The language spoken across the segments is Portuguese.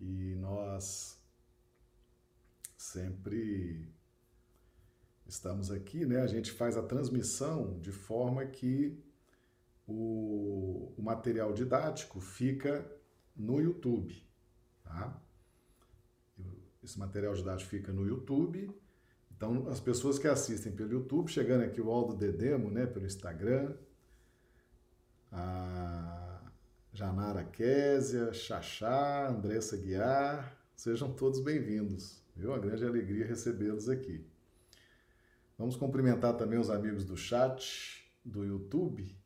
E nós sempre estamos aqui, né? A gente faz a transmissão de forma que o, o material didático fica no YouTube, tá? Esse material didático fica no YouTube. Então, as pessoas que assistem pelo YouTube, chegando aqui o Aldo Dedemo, né, pelo Instagram, a Janara Késia, Xaxá, Andressa Guiar, sejam todos bem-vindos. Viu? Uma grande alegria recebê-los aqui. Vamos cumprimentar também os amigos do chat do YouTube.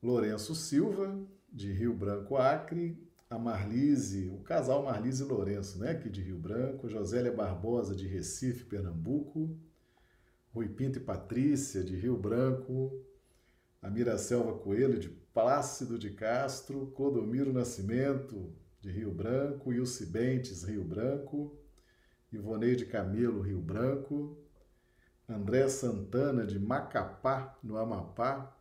Lourenço Silva, de Rio Branco, Acre. A Marlise, o casal Marlise Lourenço, né? Aqui de Rio Branco. Josélia Barbosa, de Recife, Pernambuco. Rui Pinto e Patrícia, de Rio Branco. A Miracelva Coelho, de Plácido de Castro. Clodomiro Nascimento, de Rio Branco. Ilse Bentes, Rio Branco. Ivoneide Camelo, Rio Branco. André Santana, de Macapá, no Amapá.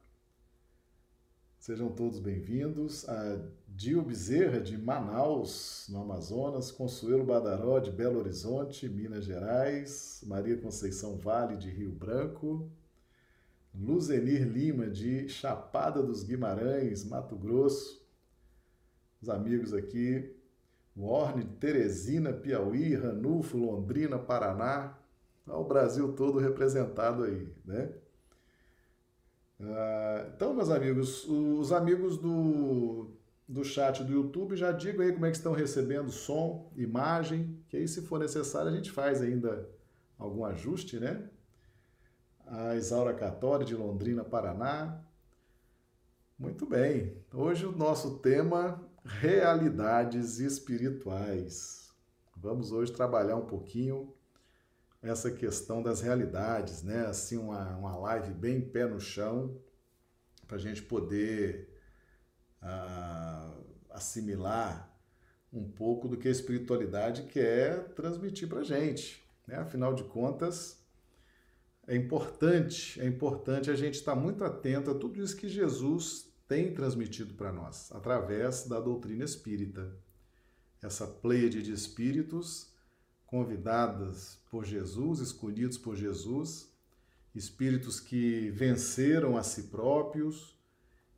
Sejam todos bem-vindos. A Dio Bezerra, de Manaus, no Amazonas. Consuelo Badaró, de Belo Horizonte, Minas Gerais. Maria Conceição Vale, de Rio Branco. Luzenir Lima, de Chapada dos Guimarães, Mato Grosso. Os amigos aqui. Warne, Teresina, Piauí. Ranulfo, Londrina, Paraná o Brasil todo representado aí, né? Ah, então, meus amigos, os amigos do, do chat do YouTube já digam aí como é que estão recebendo som, imagem, que aí se for necessário a gente faz ainda algum ajuste, né? A Isaura Catori de Londrina, Paraná. Muito bem. Hoje o nosso tema realidades espirituais. Vamos hoje trabalhar um pouquinho essa questão das realidades, né? Assim, uma, uma live bem pé no chão, para a gente poder uh, assimilar um pouco do que a espiritualidade quer transmitir para a gente. Né? Afinal de contas, é importante, é importante a gente estar muito atento a tudo isso que Jesus tem transmitido para nós, através da doutrina espírita. Essa pleiade de espíritos convidadas por Jesus, escolhidos por Jesus, espíritos que venceram a si próprios,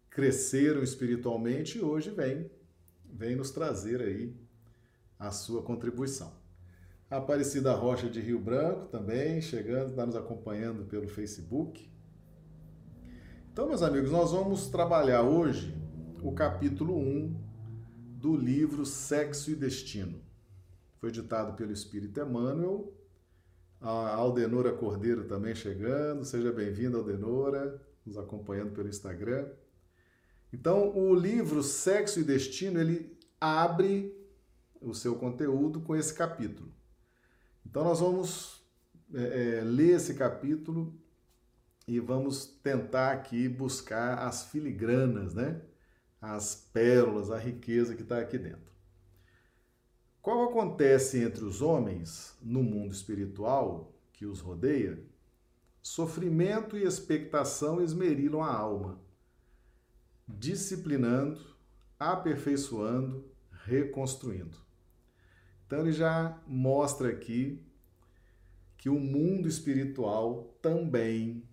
cresceram espiritualmente e hoje vêm, vem nos trazer aí a sua contribuição. Aparecida Rocha de Rio Branco também chegando, está nos acompanhando pelo Facebook. Então, meus amigos, nós vamos trabalhar hoje o capítulo 1 do livro Sexo e Destino. Foi ditado pelo Espírito Emmanuel. A Aldenora Cordeiro também chegando. Seja bem-vinda, Aldenora, nos acompanhando pelo Instagram. Então, o livro Sexo e Destino, ele abre o seu conteúdo com esse capítulo. Então, nós vamos é, é, ler esse capítulo e vamos tentar aqui buscar as filigranas, né? As pérolas, a riqueza que está aqui dentro. Qual acontece entre os homens no mundo espiritual que os rodeia? Sofrimento e expectação esmerilam a alma, disciplinando, aperfeiçoando, reconstruindo. Então ele já mostra aqui que o mundo espiritual também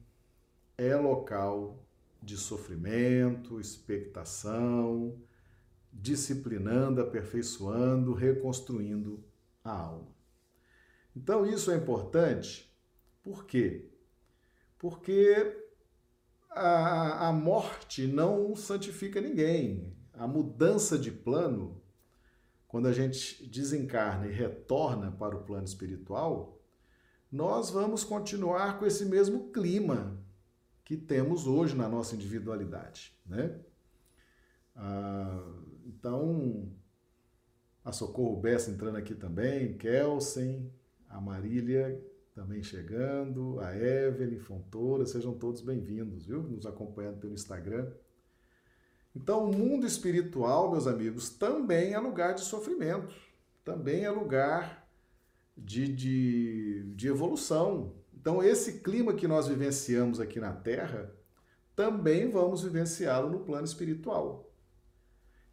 é local de sofrimento, expectação, disciplinando, aperfeiçoando, reconstruindo a alma. Então, isso é importante, por quê? Porque a, a morte não santifica ninguém. A mudança de plano, quando a gente desencarna e retorna para o plano espiritual, nós vamos continuar com esse mesmo clima que temos hoje na nossa individualidade, né? Ah, então, a Socorro Bessa entrando aqui também, Kelsen, a Marília também chegando, a Evelyn Fontoura, sejam todos bem-vindos, viu? Nos acompanhando pelo Instagram. Então, o mundo espiritual, meus amigos, também é lugar de sofrimento, também é lugar de, de, de evolução. Então, esse clima que nós vivenciamos aqui na Terra, também vamos vivenciá-lo no plano espiritual.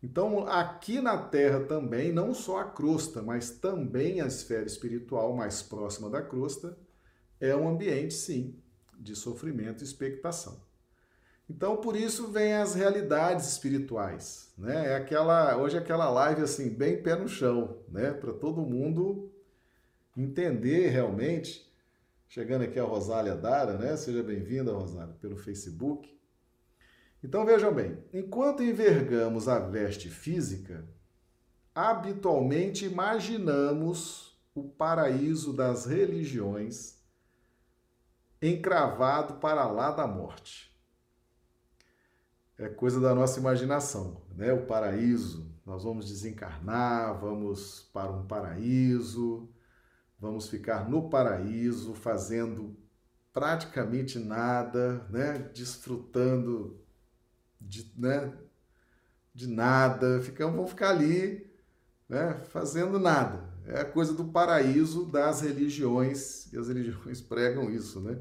Então, aqui na Terra também, não só a crosta, mas também a esfera espiritual mais próxima da crosta, é um ambiente, sim, de sofrimento e expectação. Então, por isso vem as realidades espirituais, né? É aquela, hoje é aquela live assim, bem pé no chão, né, para todo mundo entender realmente. Chegando aqui a Rosália Dara, né? Seja bem-vinda, Rosália, pelo Facebook. Então vejam bem, enquanto envergamos a veste física, habitualmente imaginamos o paraíso das religiões encravado para lá da morte é coisa da nossa imaginação, né? O paraíso, nós vamos desencarnar, vamos para um paraíso, vamos ficar no paraíso fazendo praticamente nada, né? Desfrutando de, né? de nada, ficamos, vamos ficar ali, né? Fazendo nada. É a coisa do paraíso das religiões, e as religiões pregam isso, né?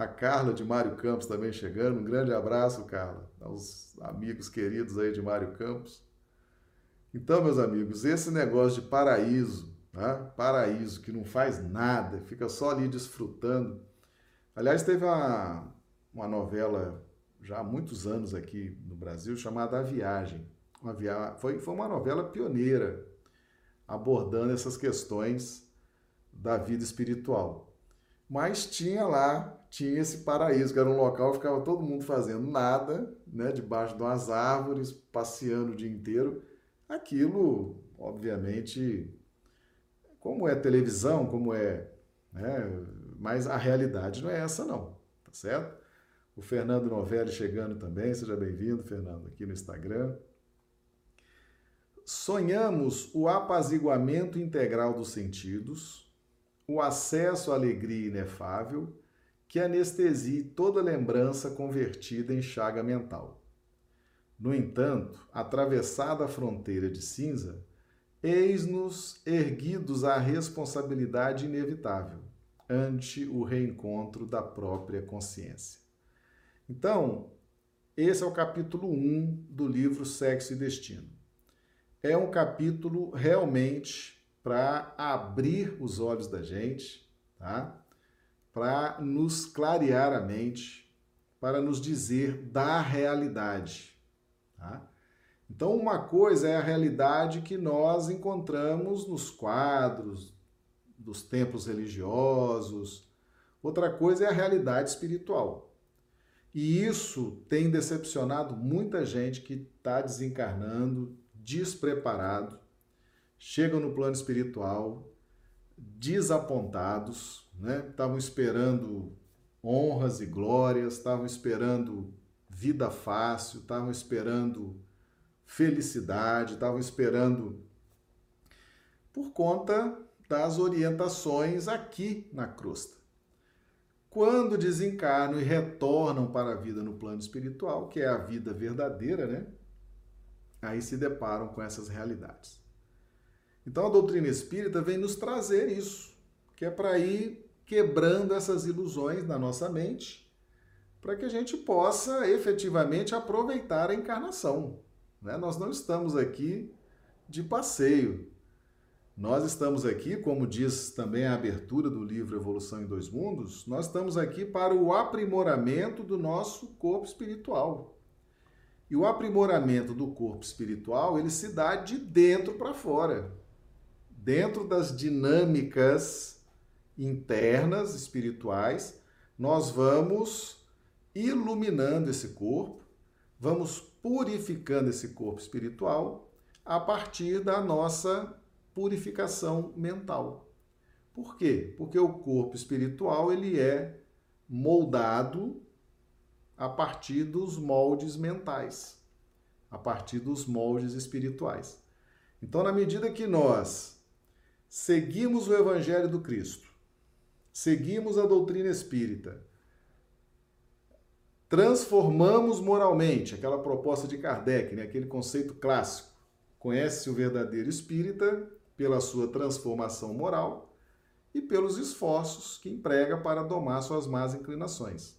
A Carla de Mário Campos também chegando. Um grande abraço, Carla, aos amigos queridos aí de Mário Campos. Então, meus amigos, esse negócio de paraíso, né? paraíso que não faz nada, fica só ali desfrutando. Aliás, teve uma, uma novela já há muitos anos aqui no Brasil chamada A Viagem. Uma via... foi, foi uma novela pioneira abordando essas questões da vida espiritual. Mas tinha lá tinha esse paraíso, que era um local que ficava todo mundo fazendo nada, né, debaixo de umas árvores, passeando o dia inteiro. Aquilo, obviamente, como é televisão, como é, né, mas a realidade não é essa não, tá certo? O Fernando Novelli chegando também, seja bem-vindo, Fernando, aqui no Instagram. Sonhamos o apaziguamento integral dos sentidos, o acesso à alegria inefável que anestesie toda lembrança convertida em chaga mental. No entanto, atravessada a fronteira de cinza, eis-nos erguidos à responsabilidade inevitável ante o reencontro da própria consciência. Então, esse é o capítulo 1 do livro Sexo e Destino. É um capítulo realmente para abrir os olhos da gente, tá? Para nos clarear a mente, para nos dizer da realidade. Tá? Então, uma coisa é a realidade que nós encontramos nos quadros dos templos religiosos, outra coisa é a realidade espiritual. E isso tem decepcionado muita gente que está desencarnando, despreparado, chegam no plano espiritual desapontados, né? Estavam esperando honras e glórias, estavam esperando vida fácil, estavam esperando felicidade, estavam esperando por conta das orientações aqui na crosta. Quando desencarnam e retornam para a vida no plano espiritual, que é a vida verdadeira, né? Aí se deparam com essas realidades. Então a doutrina espírita vem nos trazer isso, que é para ir quebrando essas ilusões na nossa mente, para que a gente possa efetivamente aproveitar a encarnação. Né? Nós não estamos aqui de passeio. Nós estamos aqui, como diz também a abertura do livro Evolução em Dois Mundos, nós estamos aqui para o aprimoramento do nosso corpo espiritual. E o aprimoramento do corpo espiritual, ele se dá de dentro para fora. Dentro das dinâmicas internas, espirituais, nós vamos iluminando esse corpo, vamos purificando esse corpo espiritual a partir da nossa purificação mental. Por quê? Porque o corpo espiritual ele é moldado a partir dos moldes mentais, a partir dos moldes espirituais. Então, na medida que nós seguimos o evangelho do Cristo, seguimos a doutrina espírita, transformamos moralmente, aquela proposta de Kardec, né? aquele conceito clássico. Conhece o verdadeiro espírita pela sua transformação moral e pelos esforços que emprega para domar suas más inclinações.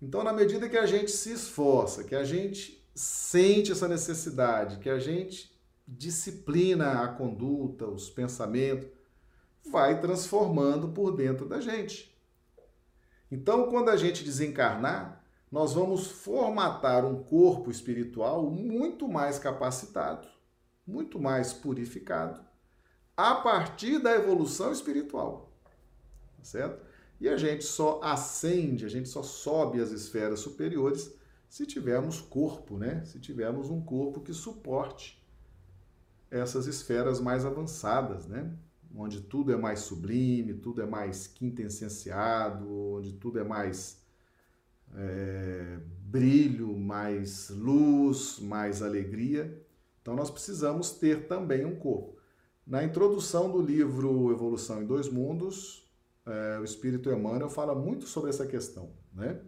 Então, na medida que a gente se esforça, que a gente sente essa necessidade, que a gente disciplina a conduta, os pensamentos, vai transformando por dentro da gente. Então, quando a gente desencarnar, nós vamos formatar um corpo espiritual muito mais capacitado, muito mais purificado, a partir da evolução espiritual. Tá certo? E a gente só ascende, a gente só sobe as esferas superiores se tivermos corpo, né? Se tivermos um corpo que suporte essas esferas mais avançadas, né? Onde tudo é mais sublime, tudo é mais quintessenciado, onde tudo é mais é, brilho, mais luz, mais alegria. Então nós precisamos ter também um corpo. Na introdução do livro Evolução em Dois Mundos, é, o Espírito Emmanuel fala muito sobre essa questão, né?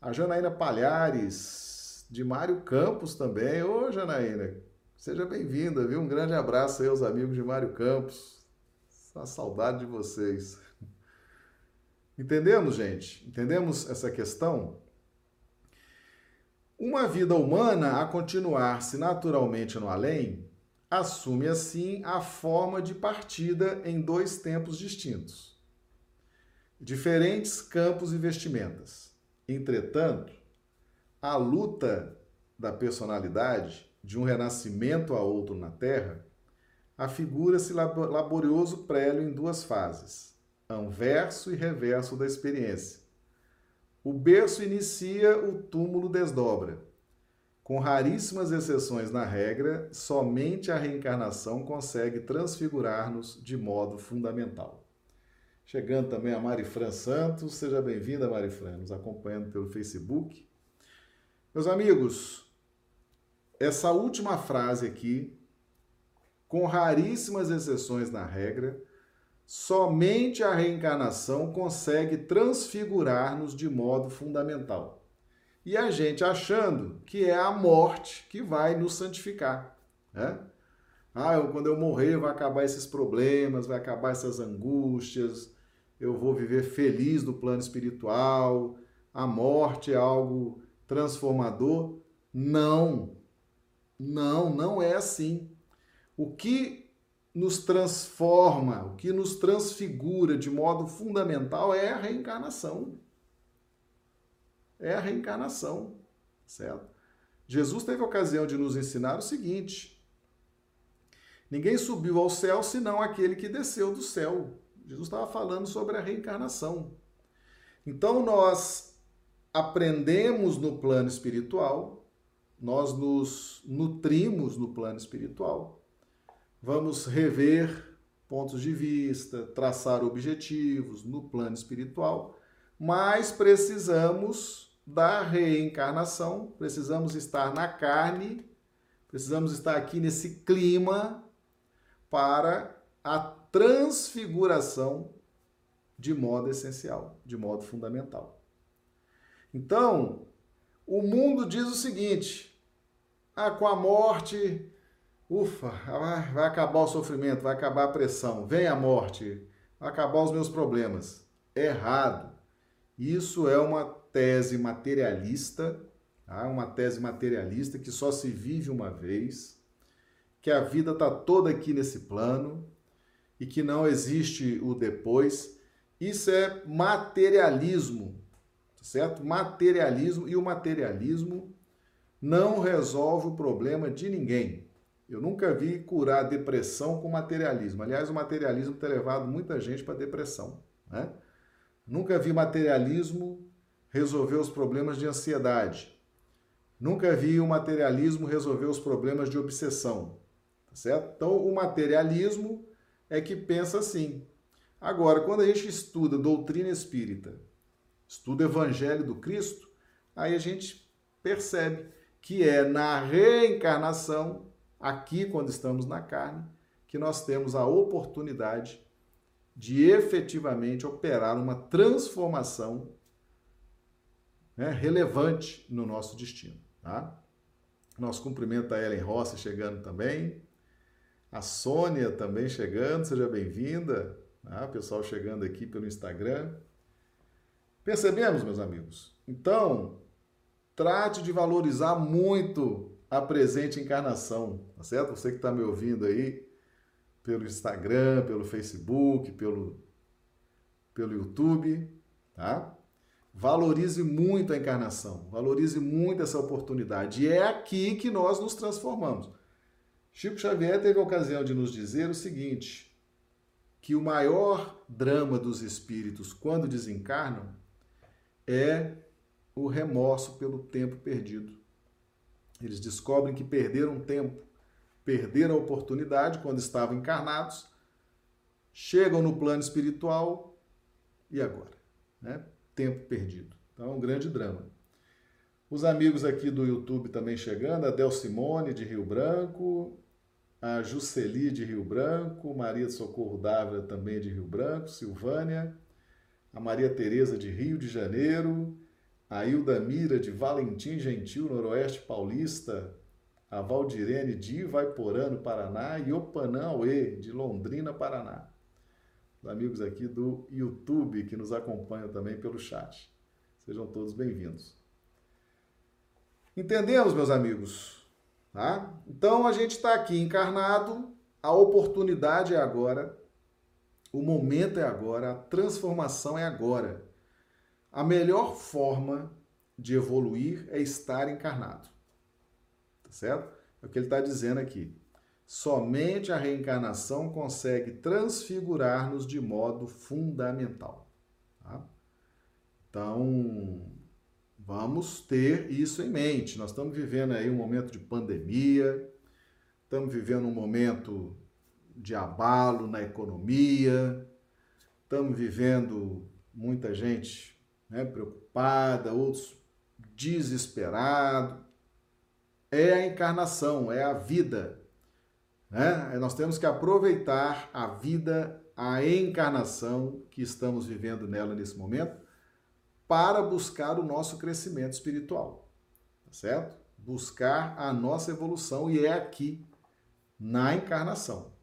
A Janaína Palhares, de Mário Campos também. Ô, Janaína, seja bem-vinda, viu? Um grande abraço aí aos amigos de Mário Campos. Uma saudade de vocês. Entendemos, gente? Entendemos essa questão? Uma vida humana a continuar-se naturalmente no além assume assim a forma de partida em dois tempos distintos diferentes campos e vestimentas. Entretanto, a luta da personalidade, de um renascimento a outro na Terra, afigura-se laborioso prélio em duas fases, anverso e reverso da experiência. O berço inicia, o túmulo desdobra. Com raríssimas exceções na regra, somente a reencarnação consegue transfigurar-nos de modo fundamental. Chegando também a Marifran Santos. Seja bem-vinda, Marifran, nos acompanhando pelo Facebook. Meus amigos, essa última frase aqui, com raríssimas exceções na regra, somente a reencarnação consegue transfigurar-nos de modo fundamental. E a gente achando que é a morte que vai nos santificar. Né? Ah, eu, quando eu morrer vai acabar esses problemas, vai acabar essas angústias, eu vou viver feliz no plano espiritual, a morte é algo transformador. Não, não, não é assim. O que nos transforma, o que nos transfigura de modo fundamental é a reencarnação. É a reencarnação, certo? Jesus teve a ocasião de nos ensinar o seguinte: ninguém subiu ao céu senão aquele que desceu do céu, Jesus estava falando sobre a reencarnação. Então nós aprendemos no plano espiritual, nós nos nutrimos no plano espiritual, vamos rever pontos de vista, traçar objetivos no plano espiritual, mas precisamos da reencarnação, precisamos estar na carne, precisamos estar aqui nesse clima para a transfiguração de modo essencial, de modo fundamental. Então, o mundo diz o seguinte: ah, com a morte, ufa, vai acabar o sofrimento, vai acabar a pressão, vem a morte, vai acabar os meus problemas. Errado. Isso é uma tese materialista, tá? uma tese materialista que só se vive uma vez, que a vida está toda aqui nesse plano e que não existe o depois. Isso é materialismo, certo? Materialismo e o materialismo não resolve o problema de ninguém. Eu nunca vi curar depressão com materialismo. Aliás, o materialismo tem levado muita gente para depressão. Né? Nunca vi materialismo resolver os problemas de ansiedade. Nunca vi o materialismo resolver os problemas de obsessão. Tá certo? Então, o materialismo é que pensa assim. Agora, quando a gente estuda doutrina espírita, estuda o evangelho do Cristo, aí a gente percebe que é na reencarnação, aqui quando estamos na carne, que nós temos a oportunidade de efetivamente operar uma transformação né, relevante no nosso destino. Tá? Nosso cumprimento a Ellen Rossi chegando também. A Sônia também chegando, seja bem-vinda. Ah, pessoal chegando aqui pelo Instagram. Percebemos, meus amigos? Então, trate de valorizar muito a presente encarnação, tá certo? Você que está me ouvindo aí pelo Instagram, pelo Facebook, pelo, pelo YouTube, tá? Valorize muito a encarnação, valorize muito essa oportunidade. E é aqui que nós nos transformamos. Chico Xavier teve a ocasião de nos dizer o seguinte: que o maior drama dos espíritos quando desencarnam é o remorso pelo tempo perdido. Eles descobrem que perderam tempo, perderam a oportunidade quando estavam encarnados, chegam no plano espiritual e agora? Né? Tempo perdido. Então é um grande drama. Os amigos aqui do YouTube também chegando, a Del Simone de Rio Branco, a Juceli de Rio Branco, Maria de Socorro Dávila também de Rio Branco, Silvânia, a Maria Tereza de Rio de Janeiro, a Hilda Mira de Valentim Gentil, Noroeste Paulista, a Valdirene de Ivaiporã, no Paraná, e Opanã Aue, de Londrina, Paraná. Os amigos aqui do YouTube que nos acompanham também pelo chat. Sejam todos bem-vindos. Entendemos, meus amigos? Tá? Então a gente está aqui encarnado, a oportunidade é agora, o momento é agora, a transformação é agora. A melhor forma de evoluir é estar encarnado. Tá certo? É o que ele está dizendo aqui. Somente a reencarnação consegue transfigurar-nos de modo fundamental. Tá? Então, vamos ter isso em mente. Nós estamos vivendo aí um momento de pandemia, estamos vivendo um momento de abalo na economia, estamos vivendo muita gente né, preocupada, outros desesperados. É a encarnação, é a vida. Né? Nós temos que aproveitar a vida, a encarnação que estamos vivendo nela nesse momento, para buscar o nosso crescimento espiritual. Tá certo? Buscar a nossa evolução e é aqui, na encarnação.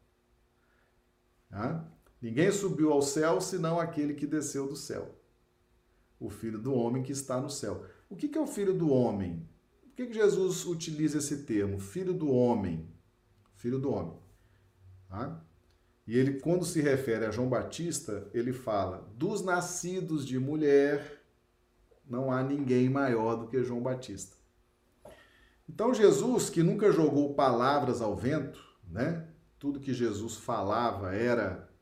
Ninguém subiu ao céu senão aquele que desceu do céu o Filho do Homem que está no céu. O que é o Filho do Homem? Por que Jesus utiliza esse termo? Filho do Homem. Filho do Homem. Tá? E ele, quando se refere a João Batista, ele fala: dos nascidos de mulher, não há ninguém maior do que João Batista. Então, Jesus, que nunca jogou palavras ao vento, né? Tudo que Jesus falava era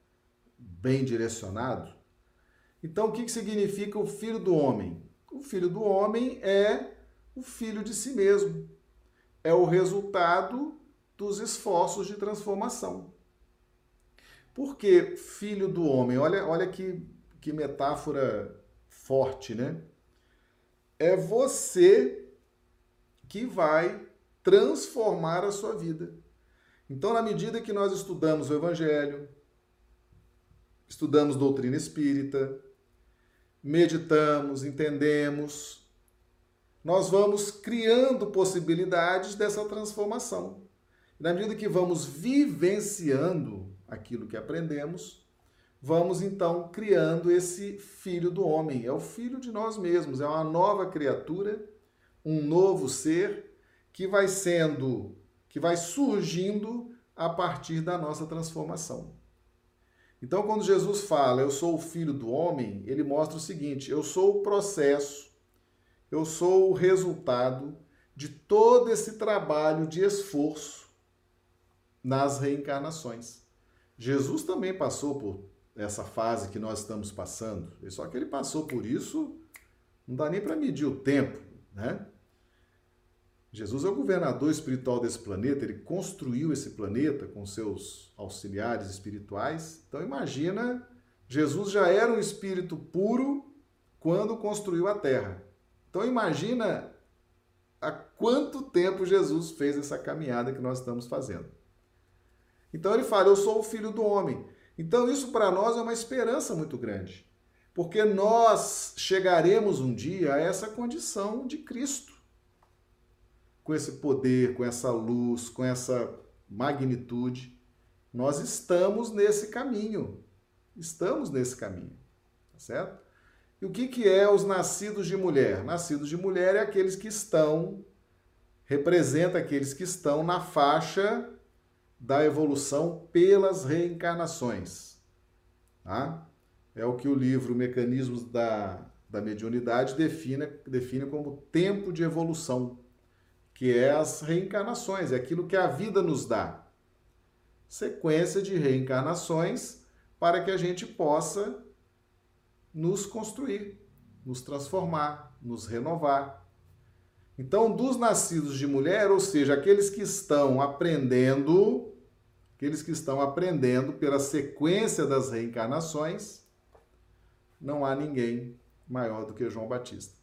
bem direcionado. Então, o que significa o filho do homem? O filho do homem é o filho de si mesmo. É o resultado dos esforços de transformação. Por que filho do homem? Olha, olha que, que metáfora forte, né? É você que vai transformar a sua vida. Então, na medida que nós estudamos o Evangelho, estudamos doutrina espírita, meditamos, entendemos, nós vamos criando possibilidades dessa transformação. Na medida que vamos vivenciando aquilo que aprendemos, vamos então criando esse filho do homem. É o filho de nós mesmos, é uma nova criatura, um novo ser que vai sendo, que vai surgindo a partir da nossa transformação. Então, quando Jesus fala, eu sou o filho do homem, ele mostra o seguinte: eu sou o processo, eu sou o resultado de todo esse trabalho de esforço nas reencarnações. Jesus também passou por essa fase que nós estamos passando, só que ele passou por isso, não dá nem para medir o tempo, né? Jesus é o governador espiritual desse planeta, ele construiu esse planeta com seus auxiliares espirituais. Então imagina, Jesus já era um espírito puro quando construiu a Terra. Então imagina há quanto tempo Jesus fez essa caminhada que nós estamos fazendo. Então ele fala: "Eu sou o filho do homem". Então isso para nós é uma esperança muito grande, porque nós chegaremos um dia a essa condição de Cristo com esse poder, com essa luz, com essa magnitude. Nós estamos nesse caminho. Estamos nesse caminho, tá certo? E o que, que é os nascidos de mulher? Nascidos de mulher é aqueles que estão, representa aqueles que estão na faixa da evolução pelas reencarnações. Tá? É o que o livro Mecanismos da, da Mediunidade define, define como tempo de evolução, que é as reencarnações, é aquilo que a vida nos dá. Sequência de reencarnações para que a gente possa nos construir, nos transformar, nos renovar. Então, dos nascidos de mulher, ou seja, aqueles que estão aprendendo, aqueles que estão aprendendo pela sequência das reencarnações, não há ninguém maior do que João Batista.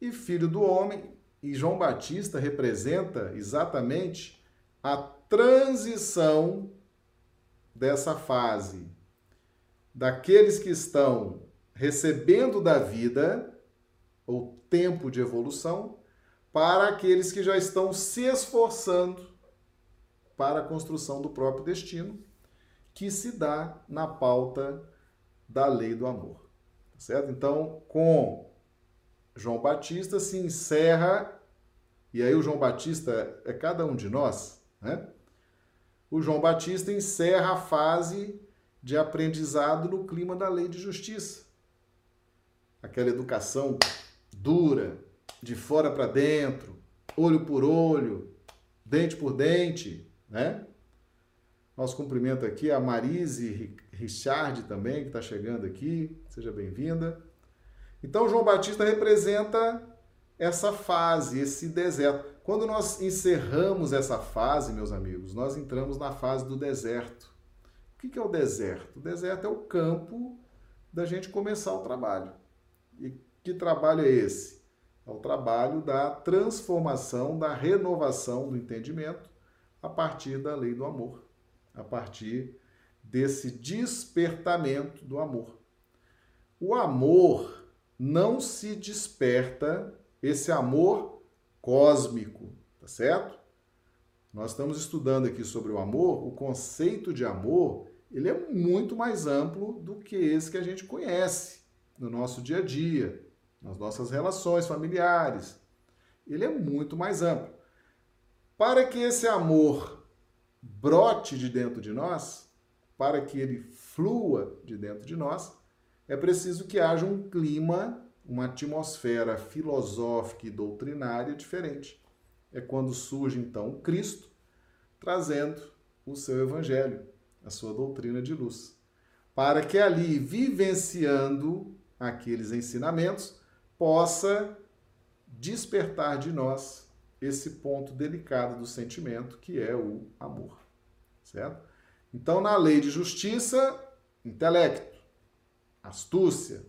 E filho do homem, e João Batista representa exatamente a transição dessa fase daqueles que estão recebendo da vida, ou tempo de evolução, para aqueles que já estão se esforçando para a construção do próprio destino, que se dá na pauta da lei do amor. Tá certo? Então, com João Batista se encerra, e aí o João Batista é cada um de nós, né? O João Batista encerra a fase de aprendizado no clima da lei de justiça aquela educação dura, de fora para dentro, olho por olho, dente por dente, né? Nosso cumprimento aqui a Marise Richard também, que está chegando aqui. Seja bem-vinda. Então, João Batista representa essa fase, esse deserto. Quando nós encerramos essa fase, meus amigos, nós entramos na fase do deserto. O que é o deserto? O deserto é o campo da gente começar o trabalho. E que trabalho é esse? É o trabalho da transformação, da renovação do entendimento a partir da lei do amor, a partir desse despertamento do amor. O amor não se desperta, esse amor cósmico, tá certo? Nós estamos estudando aqui sobre o amor, o conceito de amor, ele é muito mais amplo do que esse que a gente conhece no nosso dia a dia, nas nossas relações familiares. Ele é muito mais amplo. Para que esse amor brote de dentro de nós, para que ele flua de dentro de nós, é preciso que haja um clima, uma atmosfera filosófica e doutrinária diferente. É quando surge então Cristo trazendo o seu evangelho, a sua doutrina de luz, para que ali vivenciando aqueles ensinamentos, possa despertar de nós esse ponto delicado do sentimento que é o amor, certo? Então, na lei de justiça, intelecto, astúcia,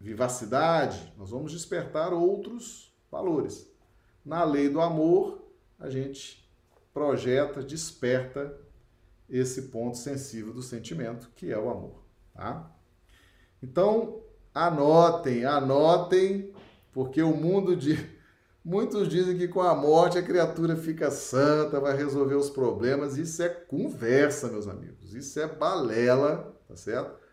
vivacidade, nós vamos despertar outros valores. Na lei do amor, a gente projeta, desperta esse ponto sensível do sentimento, que é o amor, tá? Então, anotem, anotem, porque o mundo de. Muitos dizem que com a morte a criatura fica santa, vai resolver os problemas. Isso é conversa, meus amigos. Isso é balela, tá certo?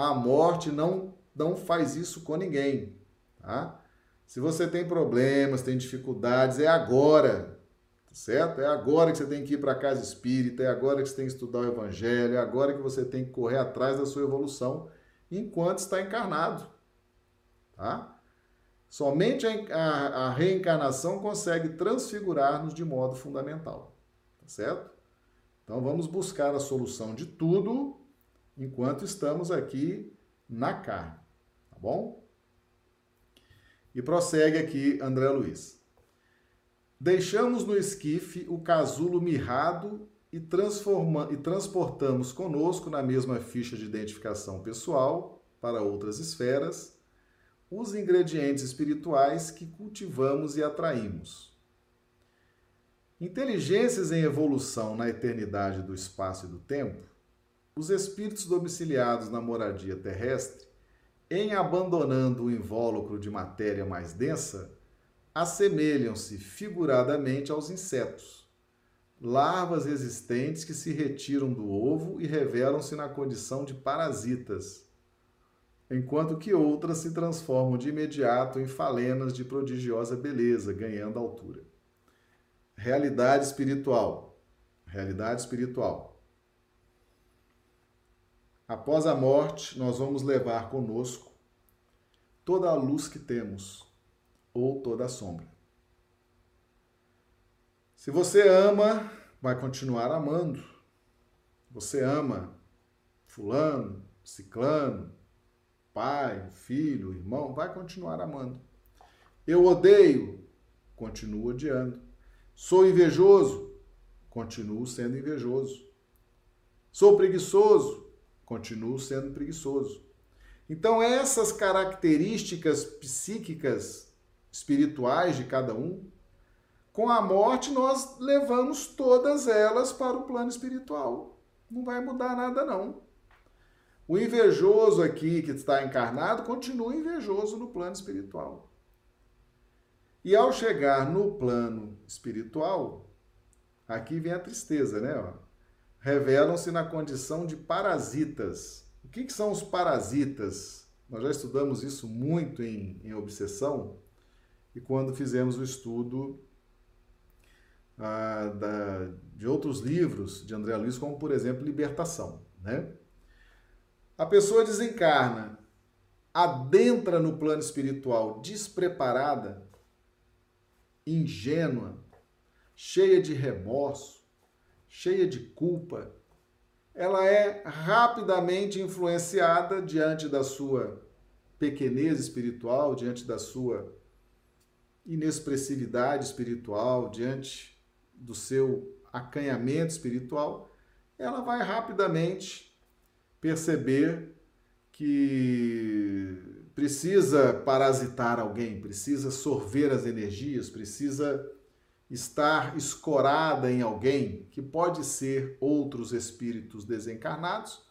A morte não, não faz isso com ninguém, tá? Se você tem problemas, tem dificuldades, é agora, tá certo? É agora que você tem que ir para a casa espírita, é agora que você tem que estudar o evangelho, é agora que você tem que correr atrás da sua evolução enquanto está encarnado. Tá? Somente a, a, a reencarnação consegue transfigurar-nos de modo fundamental. Tá certo? Então vamos buscar a solução de tudo enquanto estamos aqui na carne. Tá bom? E prossegue aqui André Luiz. Deixamos no esquife o casulo mirrado e, transforma, e transportamos conosco na mesma ficha de identificação pessoal para outras esferas os ingredientes espirituais que cultivamos e atraímos. Inteligências em evolução na eternidade do espaço e do tempo, os espíritos domiciliados na moradia terrestre, em abandonando o invólucro de matéria mais densa, assemelham-se figuradamente aos insetos larvas existentes que se retiram do ovo e revelam-se na condição de parasitas. enquanto que outras se transformam de imediato em falenas de prodigiosa beleza, ganhando altura. Realidade espiritual. Realidade espiritual. Após a morte, nós vamos levar conosco toda a luz que temos ou toda a sombra. Se você ama, vai continuar amando. Você ama fulano, ciclano, pai, filho, irmão, vai continuar amando. Eu odeio, continuo odiando. Sou invejoso, continuo sendo invejoso. Sou preguiçoso, continuo sendo preguiçoso. Então, essas características psíquicas, espirituais de cada um, com a morte nós levamos todas elas para o plano espiritual. Não vai mudar nada, não. O invejoso aqui que está encarnado continua invejoso no plano espiritual. E ao chegar no plano espiritual, aqui vem a tristeza, né? Revelam-se na condição de parasitas. O que, que, são os parasitas? Nós já estudamos isso muito em, em obsessão e quando fizemos o estudo ah, da, de outros livros de André Luiz, como por exemplo Libertação, né? A pessoa desencarna, adentra no plano espiritual despreparada, ingênua, cheia de remorso, cheia de culpa. Ela é rapidamente influenciada diante da sua pequenez espiritual, diante da sua inexpressividade espiritual, diante do seu acanhamento espiritual, ela vai rapidamente perceber que precisa parasitar alguém, precisa sorver as energias, precisa estar escorada em alguém, que pode ser outros espíritos desencarnados,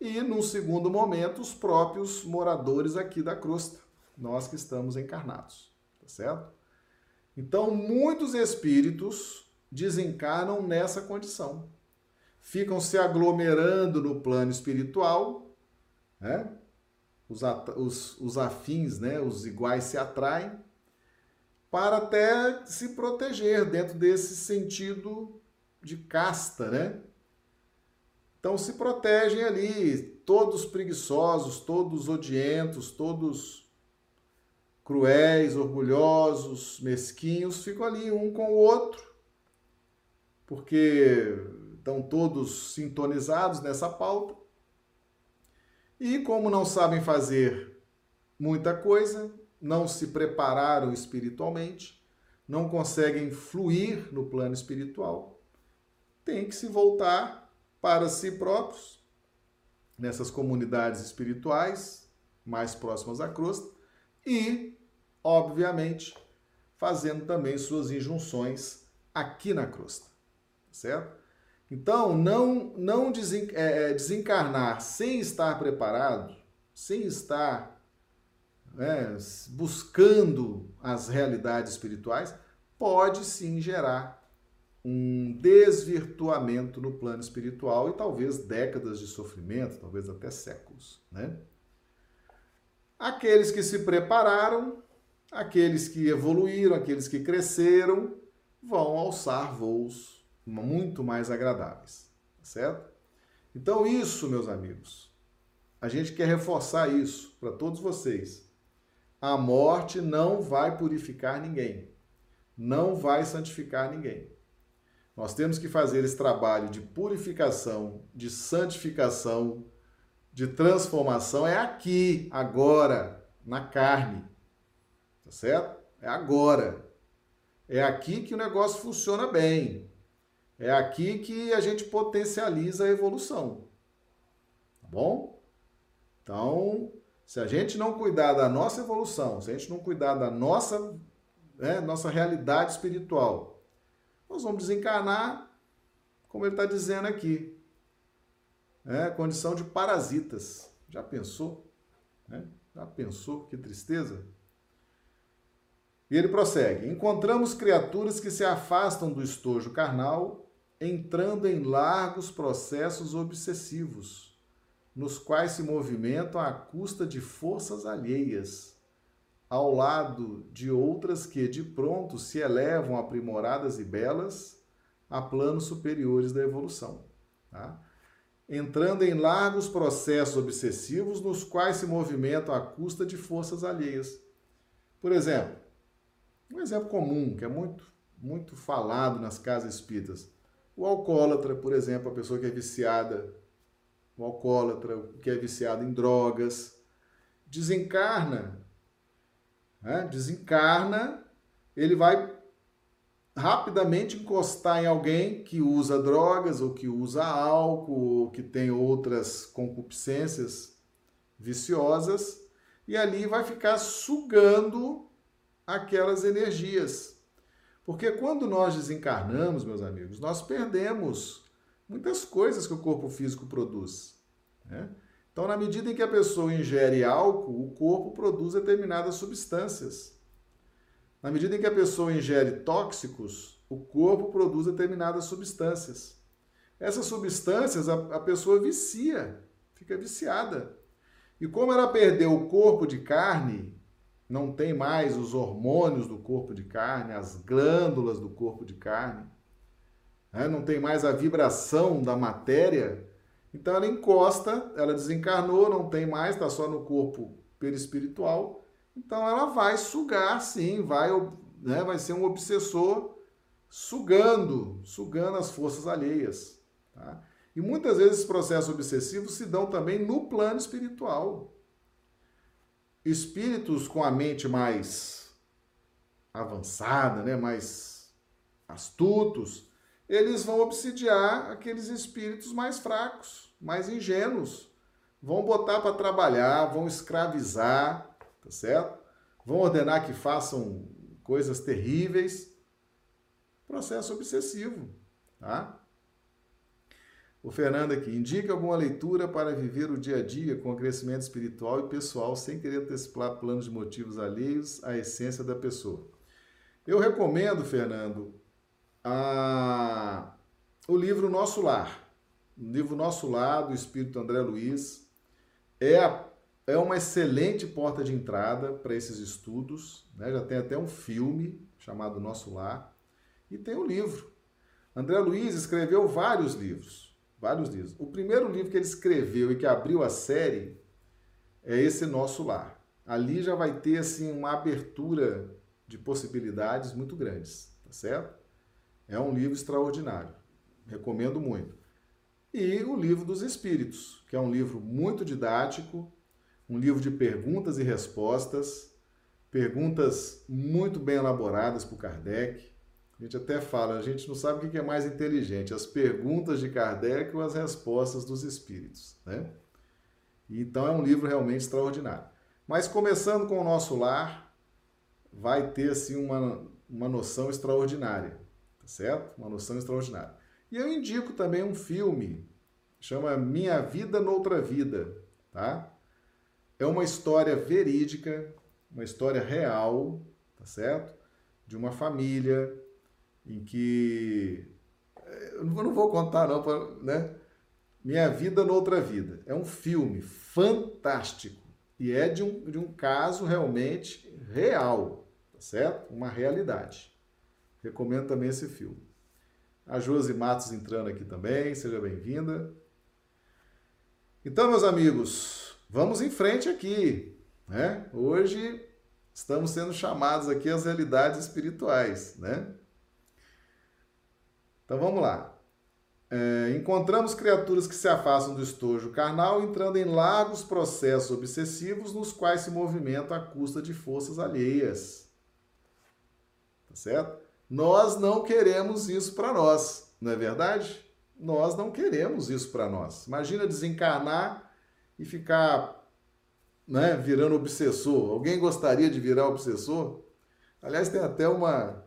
e num segundo momento os próprios moradores aqui da crosta, nós que estamos encarnados, tá certo? Então, muitos espíritos desencarnam nessa condição ficam se aglomerando no plano espiritual, né? Os, os, os afins, né? os iguais se atraem, para até se proteger dentro desse sentido de casta, né? Então se protegem ali, todos preguiçosos, todos odientos, todos cruéis, orgulhosos, mesquinhos, ficam ali um com o outro, porque estão todos sintonizados nessa pauta. E como não sabem fazer muita coisa, não se prepararam espiritualmente, não conseguem fluir no plano espiritual, tem que se voltar para si próprios, nessas comunidades espirituais mais próximas à crosta, e, obviamente, fazendo também suas injunções aqui na crosta, certo? Então, não, não é, é, desencarnar sem estar preparado, sem estar né, buscando as realidades espirituais, pode sim gerar um desvirtuamento no plano espiritual e talvez décadas de sofrimento, talvez até séculos, né? Aqueles que se prepararam, aqueles que evoluíram, aqueles que cresceram, vão alçar voos muito mais agradáveis, tá certo? Então, isso, meus amigos, a gente quer reforçar isso para todos vocês. A morte não vai purificar ninguém, não vai santificar ninguém. Nós temos que fazer esse trabalho de purificação, de santificação, de transformação, é aqui, agora, na carne. Tá certo? É agora. É aqui que o negócio funciona bem. É aqui que a gente potencializa a evolução. Tá bom? Então, se a gente não cuidar da nossa evolução, se a gente não cuidar da nossa, né, nossa realidade espiritual, nós vamos desencarnar, como ele está dizendo aqui, é, condição de parasitas. Já pensou? É, já pensou? Que tristeza? E ele prossegue: Encontramos criaturas que se afastam do estojo carnal entrando em largos processos obsessivos, nos quais se movimentam à custa de forças alheias, ao lado de outras que de pronto se elevam aprimoradas e belas a planos superiores da evolução. Tá? Entrando em largos processos obsessivos nos quais se movimentam à custa de forças alheias. Por exemplo, um exemplo comum, que é muito, muito falado nas casas espíritas. O alcoólatra, por exemplo, a pessoa que é viciada, o alcoólatra, que é viciado em drogas, desencarna, né? desencarna, ele vai rapidamente encostar em alguém que usa drogas ou que usa álcool ou que tem outras concupiscências viciosas e ali vai ficar sugando aquelas energias. Porque quando nós desencarnamos, meus amigos, nós perdemos muitas coisas que o corpo físico produz. Né? Então, na medida em que a pessoa ingere álcool, o corpo produz determinadas substâncias. Na medida em que a pessoa ingere tóxicos, o corpo produz determinadas substâncias. Essas substâncias a, a pessoa vicia, fica viciada. E como ela perdeu o corpo de carne, não tem mais os hormônios do corpo de carne, as glândulas do corpo de carne, né? não tem mais a vibração da matéria, então ela encosta, ela desencarnou, não tem mais, está só no corpo perispiritual, então ela vai sugar, sim, vai, né, vai ser um obsessor sugando, sugando as forças alheias. Tá? E muitas vezes esses processos obsessivos se dão também no plano espiritual. Espíritos com a mente mais avançada, né, mais astutos, eles vão obsidiar aqueles espíritos mais fracos, mais ingênuos. Vão botar para trabalhar, vão escravizar, tá certo? Vão ordenar que façam coisas terríveis. Processo obsessivo, tá? O Fernando aqui, indica alguma leitura para viver o dia a dia com crescimento espiritual e pessoal sem querer antecipar planos de motivos alheios à essência da pessoa. Eu recomendo, Fernando, a... o livro Nosso Lar. O livro Nosso Lar, do Espírito André Luiz. É a é uma excelente porta de entrada para esses estudos. Né? Já tem até um filme chamado Nosso Lar e tem o um livro. André Luiz escreveu vários livros, vários livros. O primeiro livro que ele escreveu e que abriu a série é esse Nosso Lar. Ali já vai ter assim uma abertura de possibilidades muito grandes, tá certo? É um livro extraordinário. Recomendo muito. E o Livro dos Espíritos, que é um livro muito didático, um livro de perguntas e respostas, perguntas muito bem elaboradas por Kardec. A gente até fala, a gente não sabe o que é mais inteligente, as perguntas de Kardec ou as respostas dos espíritos, né? Então é um livro realmente extraordinário. Mas começando com o nosso lar, vai ter assim uma, uma noção extraordinária, tá certo? Uma noção extraordinária. E eu indico também um filme, chama Minha Vida Noutra Vida, tá? É uma história verídica, uma história real, tá certo? De uma família em que. Eh, eu não vou contar, não, né? Minha Vida Noutra Vida. É um filme fantástico. E é de um, de um caso realmente real, tá certo? Uma realidade. Recomendo também esse filme. A Josi Matos entrando aqui também, seja bem-vinda. Então, meus amigos, Vamos em frente aqui, né? Hoje estamos sendo chamados aqui às realidades espirituais, né? Então vamos lá. É, encontramos criaturas que se afastam do estojo carnal, entrando em largos processos obsessivos nos quais se movimentam à custa de forças alheias. Tá certo? Nós não queremos isso para nós, não é verdade? Nós não queremos isso para nós. Imagina desencarnar e ficar né, virando obsessor. Alguém gostaria de virar obsessor? Aliás, tem até uma,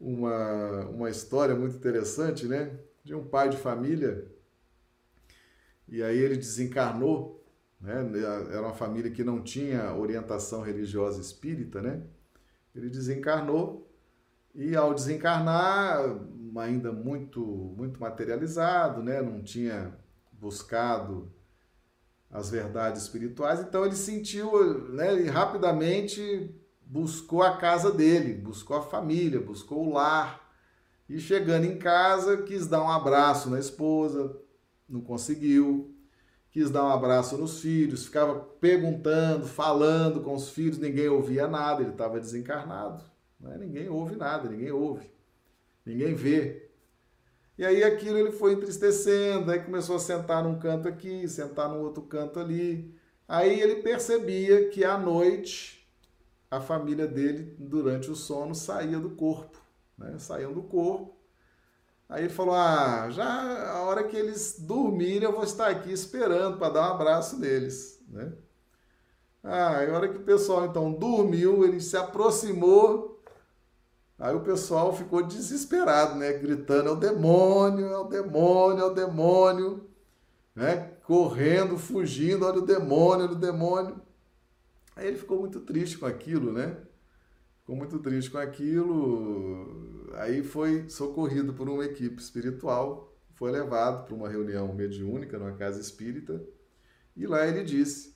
uma, uma história muito interessante, né? De um pai de família, e aí ele desencarnou, né? Era uma família que não tinha orientação religiosa espírita, né? Ele desencarnou e ao desencarnar, ainda muito muito materializado, né? Não tinha buscado as verdades espirituais, então ele sentiu, né, e rapidamente buscou a casa dele, buscou a família, buscou o lar. E chegando em casa, quis dar um abraço na esposa, não conseguiu. Quis dar um abraço nos filhos, ficava perguntando, falando com os filhos, ninguém ouvia nada, ele estava desencarnado. Né? Ninguém ouve nada, ninguém ouve, ninguém vê. E aí aquilo ele foi entristecendo, aí começou a sentar num canto aqui, sentar num outro canto ali. Aí ele percebia que à noite a família dele, durante o sono, saía do corpo, né? Saíam do corpo. Aí ele falou: Ah, já a hora que eles dormirem, eu vou estar aqui esperando para dar um abraço neles, né? Ah, a hora que o pessoal então dormiu, ele se aproximou Aí o pessoal ficou desesperado, né? Gritando: é o demônio, é o demônio, é o demônio, né? Correndo, fugindo: olha o demônio, olha o demônio. Aí ele ficou muito triste com aquilo, né? Ficou muito triste com aquilo. Aí foi socorrido por uma equipe espiritual, foi levado para uma reunião mediúnica numa casa espírita. E lá ele disse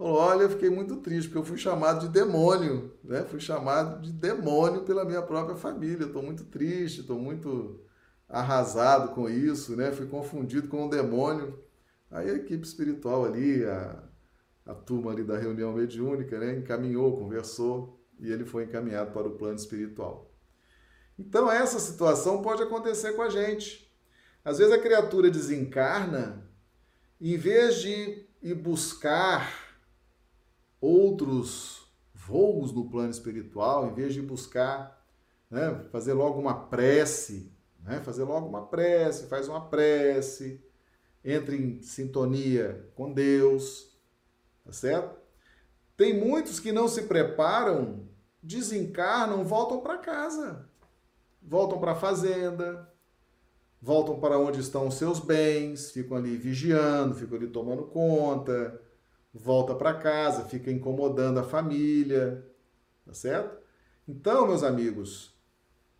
Falou, olha, eu fiquei muito triste, porque eu fui chamado de demônio, né? Fui chamado de demônio pela minha própria família. Estou muito triste, estou muito arrasado com isso, né? Fui confundido com um demônio. Aí a equipe espiritual ali, a, a turma ali da reunião mediúnica, né? Encaminhou, conversou e ele foi encaminhado para o plano espiritual. Então essa situação pode acontecer com a gente. Às vezes a criatura desencarna, em vez de ir buscar outros voos no plano espiritual, em vez de buscar né, fazer logo uma prece, né, fazer logo uma prece, faz uma prece, entre em sintonia com Deus, tá certo? Tem muitos que não se preparam, desencarnam, voltam para casa, voltam para a fazenda, voltam para onde estão os seus bens, ficam ali vigiando, ficam ali tomando conta, volta para casa, fica incomodando a família, tá certo? Então, meus amigos,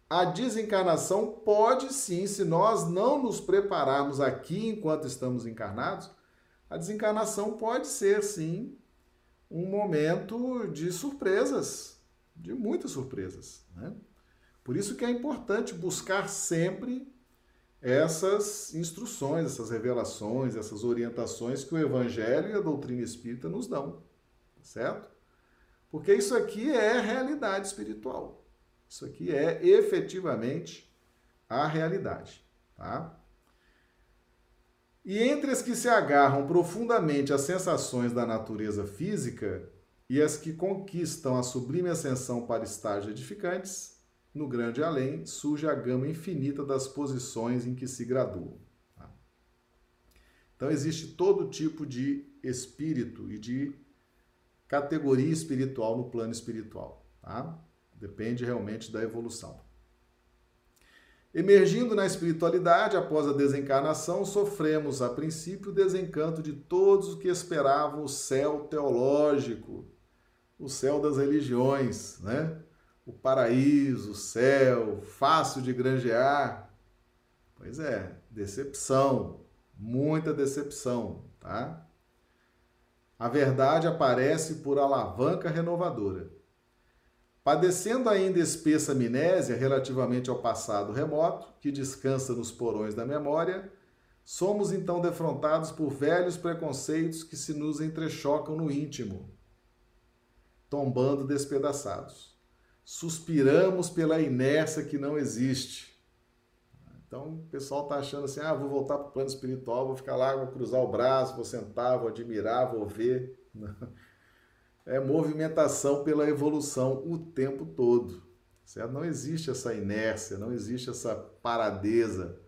a desencarnação pode sim, se nós não nos prepararmos aqui enquanto estamos encarnados, a desencarnação pode ser sim um momento de surpresas, de muitas surpresas. Né? Por isso que é importante buscar sempre essas instruções, essas revelações, essas orientações que o Evangelho e a doutrina espírita nos dão, certo? Porque isso aqui é realidade espiritual. Isso aqui é efetivamente a realidade, tá? E entre as que se agarram profundamente às sensações da natureza física e as que conquistam a sublime ascensão para estágios edificantes, no grande além surge a gama infinita das posições em que se graduam. Tá? Então existe todo tipo de espírito e de categoria espiritual no plano espiritual. Tá? Depende realmente da evolução. Emergindo na espiritualidade após a desencarnação, sofremos a princípio o desencanto de todos os que esperavam o céu teológico, o céu das religiões, né? O paraíso, o céu, fácil de granjear. Pois é, decepção, muita decepção, tá? A verdade aparece por alavanca renovadora. Padecendo ainda espessa amnésia relativamente ao passado remoto, que descansa nos porões da memória, somos então defrontados por velhos preconceitos que se nos entrechocam no íntimo, tombando despedaçados suspiramos pela inércia que não existe. Então o pessoal está achando assim: ah, vou voltar para o plano espiritual, vou ficar lá, vou cruzar o braço, vou sentar, vou admirar, vou ver. É movimentação pela evolução o tempo todo. Certo? Não existe essa inércia, não existe essa paradeza.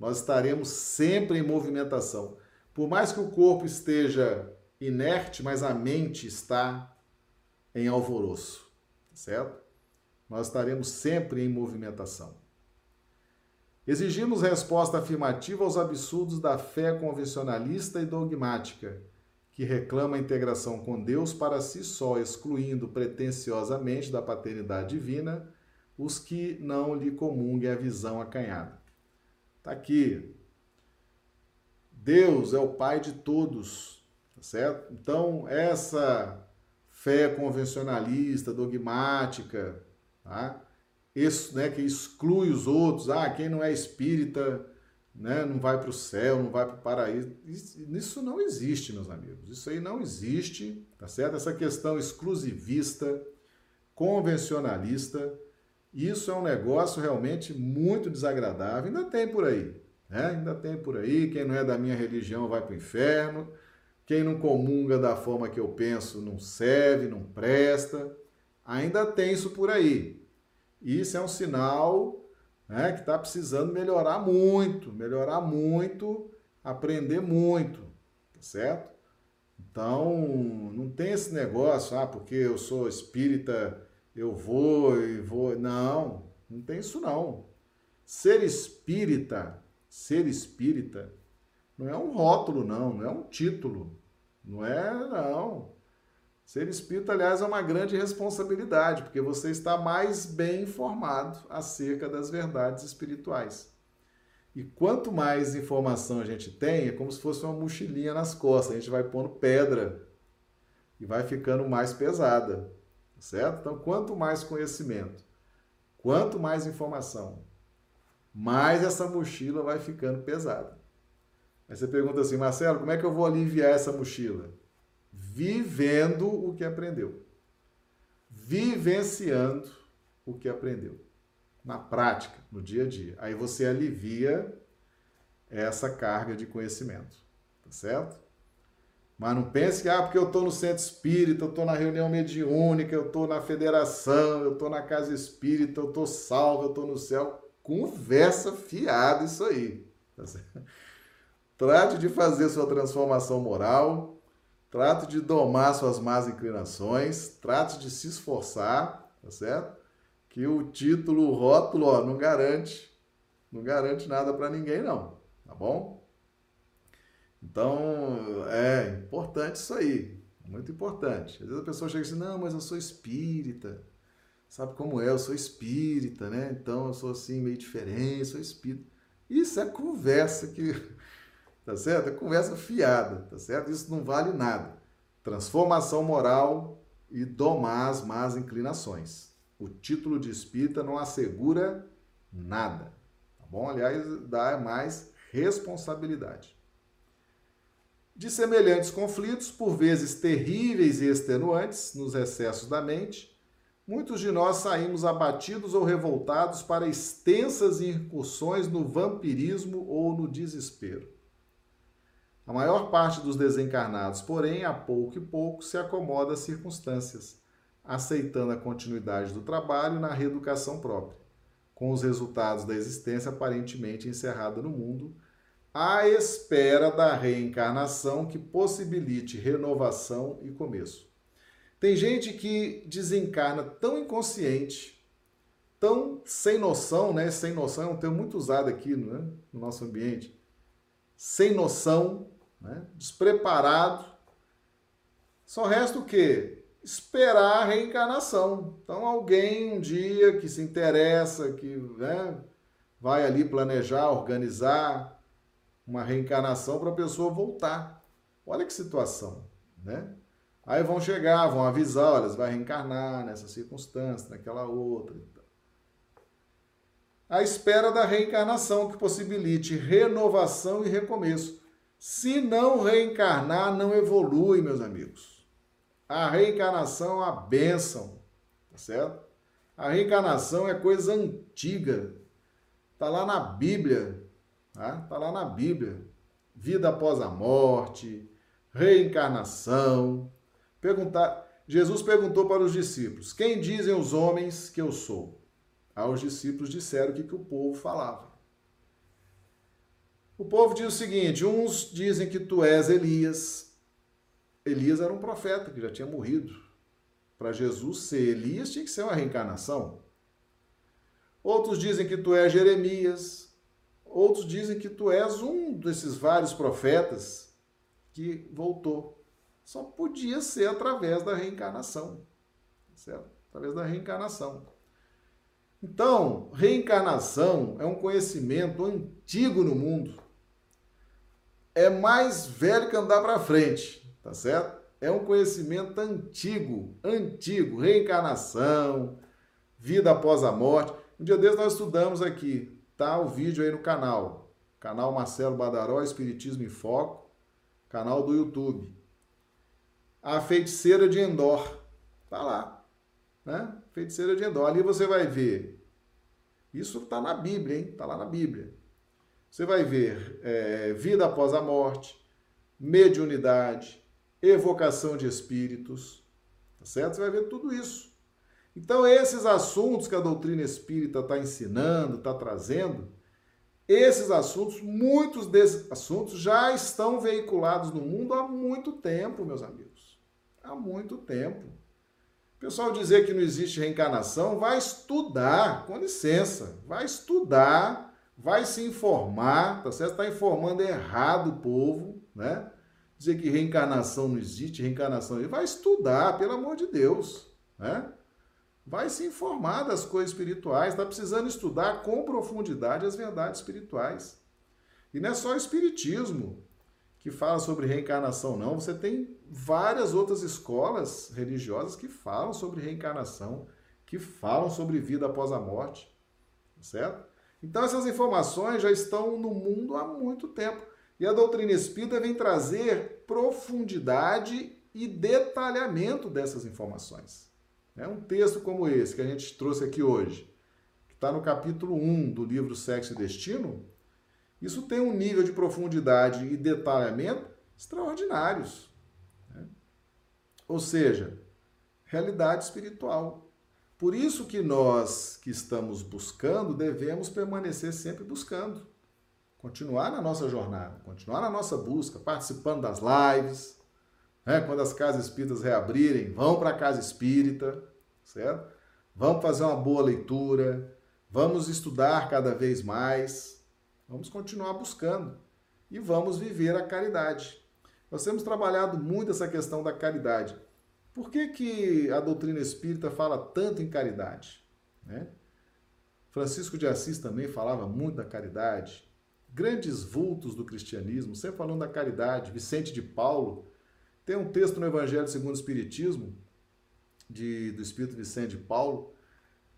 Nós estaremos sempre em movimentação. Por mais que o corpo esteja inerte, mas a mente está em alvoroço, certo? Nós estaremos sempre em movimentação. Exigimos resposta afirmativa aos absurdos da fé convencionalista e dogmática, que reclama a integração com Deus para si só, excluindo pretensiosamente da paternidade divina os que não lhe comunguem a visão acanhada. Está aqui. Deus é o Pai de todos. tá certo? Então, essa fé convencionalista, dogmática, tá? Isso, né, que exclui os outros, ah, quem não é espírita né, não vai para o céu, não vai para o paraíso. Isso não existe, meus amigos. Isso aí não existe, tá certo? Essa questão exclusivista, convencionalista, isso é um negócio realmente muito desagradável. Ainda tem por aí, né? Ainda tem por aí. Quem não é da minha religião vai para o inferno. Quem não comunga da forma que eu penso não serve, não presta. Ainda tem isso por aí. Isso é um sinal né, que está precisando melhorar muito, melhorar muito, aprender muito, tá certo? Então, não tem esse negócio, ah, porque eu sou espírita, eu vou e vou. Não, não tem isso não. Ser espírita, ser espírita, não é um rótulo, não, não é um título. Não é, não. Ser espírita, aliás, é uma grande responsabilidade, porque você está mais bem informado acerca das verdades espirituais. E quanto mais informação a gente tem, é como se fosse uma mochilinha nas costas, a gente vai pondo pedra e vai ficando mais pesada, certo? Então, quanto mais conhecimento, quanto mais informação, mais essa mochila vai ficando pesada. Aí você pergunta assim, Marcelo, como é que eu vou aliviar essa mochila? Vivendo o que aprendeu, vivenciando o que aprendeu, na prática, no dia a dia. Aí você alivia essa carga de conhecimento, tá certo? Mas não pense que, ah, porque eu estou no centro espírita, eu estou na reunião mediúnica, eu estou na federação, eu estou na casa espírita, eu estou salvo, eu estou no céu. Conversa fiada isso aí. Tá Trate de fazer sua transformação moral, Trate de domar suas más inclinações, trate de se esforçar, tá certo? Que o título, o rótulo, ó, não garante, não garante nada para ninguém não, tá bom? Então, é importante isso aí, muito importante. Às vezes a pessoa chega assim, não, mas eu sou espírita, sabe como é? Eu sou espírita, né? Então eu sou assim meio diferente, sou espírita. Isso é conversa que tá certo? É conversa fiada, tá certo? Isso não vale nada. Transformação moral e domar as más inclinações. O título de espírita não assegura nada, tá bom? Aliás, dá mais responsabilidade. De semelhantes conflitos, por vezes terríveis e extenuantes nos excessos da mente, muitos de nós saímos abatidos ou revoltados para extensas incursões no vampirismo ou no desespero. A maior parte dos desencarnados, porém, a pouco e pouco se acomoda às circunstâncias, aceitando a continuidade do trabalho na reeducação própria, com os resultados da existência aparentemente encerrada no mundo, à espera da reencarnação que possibilite renovação e começo. Tem gente que desencarna tão inconsciente, tão sem noção, né? Sem noção é um termo muito usado aqui né? no nosso ambiente. Sem noção, né? despreparado. Só resta o quê? Esperar a reencarnação. Então, alguém um dia que se interessa, que né, vai ali planejar, organizar uma reencarnação para a pessoa voltar. Olha que situação, né? Aí vão chegar, vão avisar, olha, você vai reencarnar nessa circunstância, naquela outra. A espera da reencarnação que possibilite renovação e recomeço. Se não reencarnar, não evolui, meus amigos. A reencarnação é uma bênção, tá certo? A reencarnação é coisa antiga. Tá lá na Bíblia, tá? Tá lá na Bíblia. Vida após a morte, reencarnação. Perguntar, Jesus perguntou para os discípulos: Quem dizem os homens que eu sou? Aí os discípulos disseram o que, que o povo falava. O povo diz o seguinte: uns dizem que tu és Elias. Elias era um profeta que já tinha morrido. Para Jesus ser Elias tinha que ser uma reencarnação. Outros dizem que tu és Jeremias. Outros dizem que tu és um desses vários profetas que voltou. Só podia ser através da reencarnação. Certo? Através da reencarnação. Então, reencarnação é um conhecimento antigo no mundo é mais velho que andar para frente, tá certo? É um conhecimento antigo, antigo, reencarnação, vida após a morte. Um dia desses nós estudamos aqui, tá o vídeo aí no canal, canal Marcelo Badaró, Espiritismo em Foco, canal do YouTube. A feiticeira de Endor, tá lá, né? Feiticeira de Endor. Ali você vai ver, isso tá na Bíblia, hein? Tá lá na Bíblia. Você vai ver é, vida após a morte, mediunidade, evocação de espíritos, tá certo? Você vai ver tudo isso. Então, esses assuntos que a doutrina espírita está ensinando, está trazendo, esses assuntos, muitos desses assuntos já estão veiculados no mundo há muito tempo, meus amigos. Há muito tempo. O pessoal dizer que não existe reencarnação, vai estudar, com licença, vai estudar, vai se informar, tá certo? Está informando errado o povo, né? dizer que reencarnação não existe, reencarnação. Ele vai estudar, pelo amor de Deus, né? Vai se informar das coisas espirituais, está precisando estudar com profundidade as verdades espirituais. E não é só o espiritismo que fala sobre reencarnação, não. Você tem várias outras escolas religiosas que falam sobre reencarnação, que falam sobre vida após a morte, certo? Então essas informações já estão no mundo há muito tempo. E a doutrina espírita vem trazer profundidade e detalhamento dessas informações. É um texto como esse que a gente trouxe aqui hoje, que está no capítulo 1 do livro Sexo e Destino, isso tem um nível de profundidade e detalhamento extraordinários. Né? Ou seja, realidade espiritual. Por isso que nós que estamos buscando devemos permanecer sempre buscando continuar na nossa jornada, continuar na nossa busca, participando das lives, né? quando as casas espíritas reabrirem, vão para a casa espírita, certo? Vamos fazer uma boa leitura, vamos estudar cada vez mais, vamos continuar buscando e vamos viver a caridade. Nós temos trabalhado muito essa questão da caridade. Por que, que a doutrina espírita fala tanto em caridade? Né? Francisco de Assis também falava muito da caridade grandes vultos do cristianismo, sempre falando da caridade, Vicente de Paulo. Tem um texto no Evangelho segundo o Espiritismo, de, do Espírito Vicente de Paulo.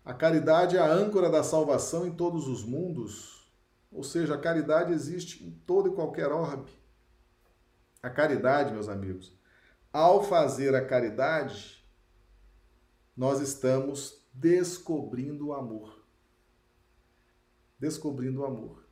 A caridade é a âncora da salvação em todos os mundos, ou seja, a caridade existe em todo e qualquer orbe. A caridade, meus amigos, ao fazer a caridade, nós estamos descobrindo o amor. Descobrindo o amor.